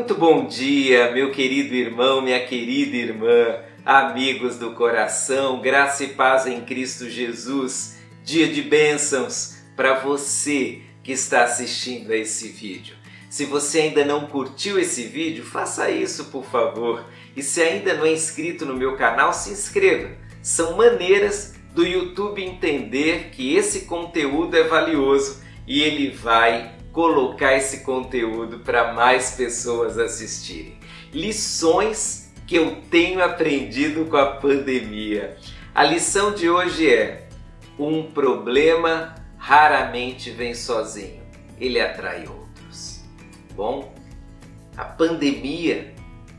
Muito bom dia, meu querido irmão, minha querida irmã, amigos do coração, graça e paz em Cristo Jesus. Dia de bênçãos para você que está assistindo a esse vídeo. Se você ainda não curtiu esse vídeo, faça isso, por favor. E se ainda não é inscrito no meu canal, se inscreva. São maneiras do YouTube entender que esse conteúdo é valioso e ele vai colocar esse conteúdo para mais pessoas assistirem. Lições que eu tenho aprendido com a pandemia. A lição de hoje é: um problema raramente vem sozinho, ele atrai outros. Bom, a pandemia,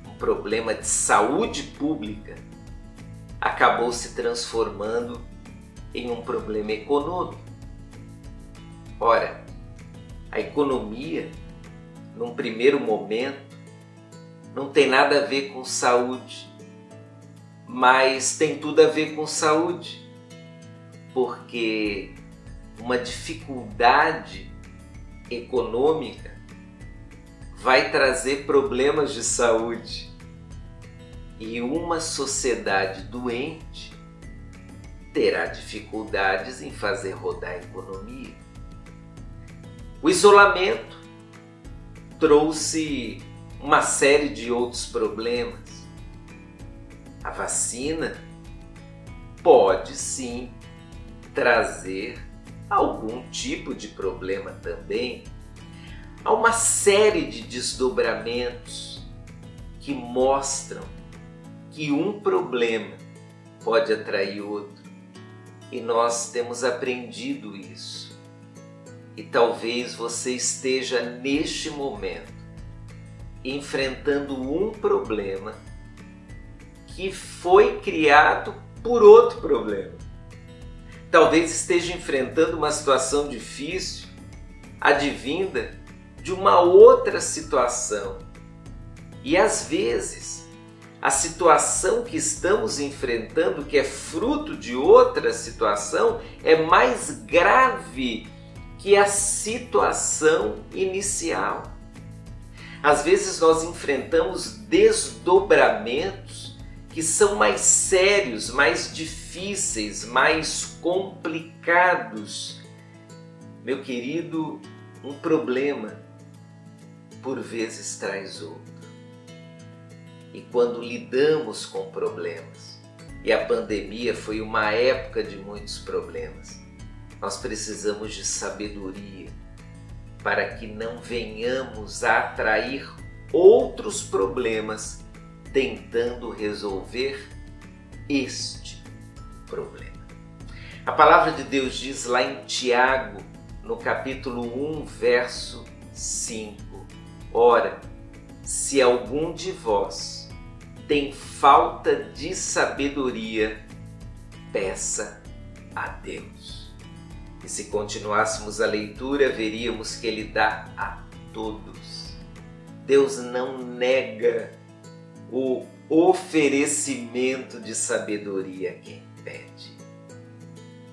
um problema de saúde pública, acabou se transformando em um problema econômico. Ora, a economia, num primeiro momento, não tem nada a ver com saúde, mas tem tudo a ver com saúde, porque uma dificuldade econômica vai trazer problemas de saúde. E uma sociedade doente terá dificuldades em fazer rodar a economia. O isolamento trouxe uma série de outros problemas. A vacina pode sim trazer algum tipo de problema também. Há uma série de desdobramentos que mostram que um problema pode atrair outro e nós temos aprendido isso e talvez você esteja neste momento enfrentando um problema que foi criado por outro problema. Talvez esteja enfrentando uma situação difícil, advinda de uma outra situação. E às vezes, a situação que estamos enfrentando, que é fruto de outra situação, é mais grave que a situação inicial. Às vezes nós enfrentamos desdobramentos que são mais sérios, mais difíceis, mais complicados. Meu querido, um problema por vezes traz outro. E quando lidamos com problemas, e a pandemia foi uma época de muitos problemas, nós precisamos de sabedoria para que não venhamos a atrair outros problemas tentando resolver este problema. A palavra de Deus diz lá em Tiago, no capítulo 1, verso 5: Ora, se algum de vós tem falta de sabedoria, peça a Deus. E se continuássemos a leitura, veríamos que Ele dá a todos. Deus não nega o oferecimento de sabedoria a quem pede.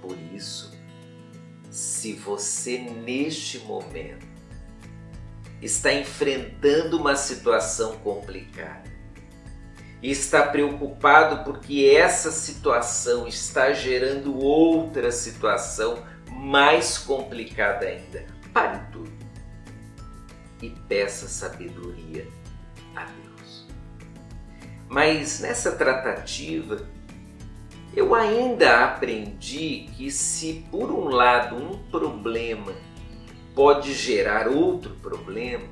Por isso, se você neste momento está enfrentando uma situação complicada e está preocupado porque essa situação está gerando outra situação mais complicada ainda. Pare tudo e peça sabedoria a Deus. Mas nessa tratativa, eu ainda aprendi que se por um lado um problema pode gerar outro problema,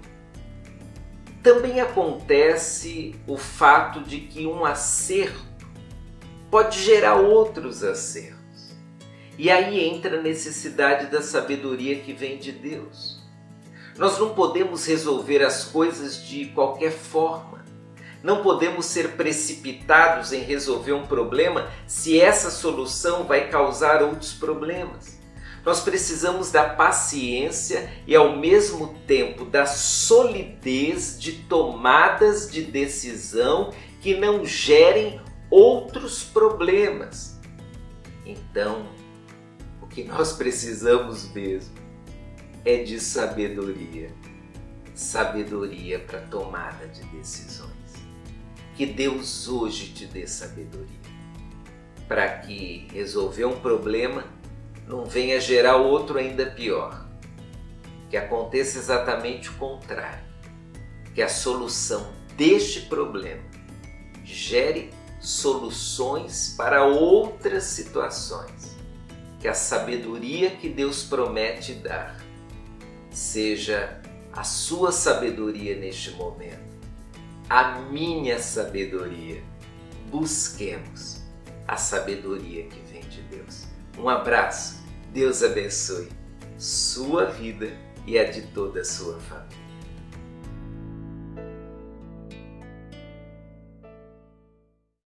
também acontece o fato de que um acerto pode gerar outros acertos. E aí entra a necessidade da sabedoria que vem de Deus. Nós não podemos resolver as coisas de qualquer forma. Não podemos ser precipitados em resolver um problema se essa solução vai causar outros problemas. Nós precisamos da paciência e, ao mesmo tempo, da solidez de tomadas de decisão que não gerem outros problemas. Então, que nós precisamos mesmo é de sabedoria. sabedoria para tomada de decisões. Que Deus hoje te dê sabedoria para que resolver um problema não venha gerar outro ainda pior. Que aconteça exatamente o contrário. Que a solução deste problema gere soluções para outras situações. Que a sabedoria que Deus promete dar seja a sua sabedoria neste momento, a minha sabedoria. Busquemos a sabedoria que vem de Deus. Um abraço, Deus abençoe sua vida e a de toda a sua família.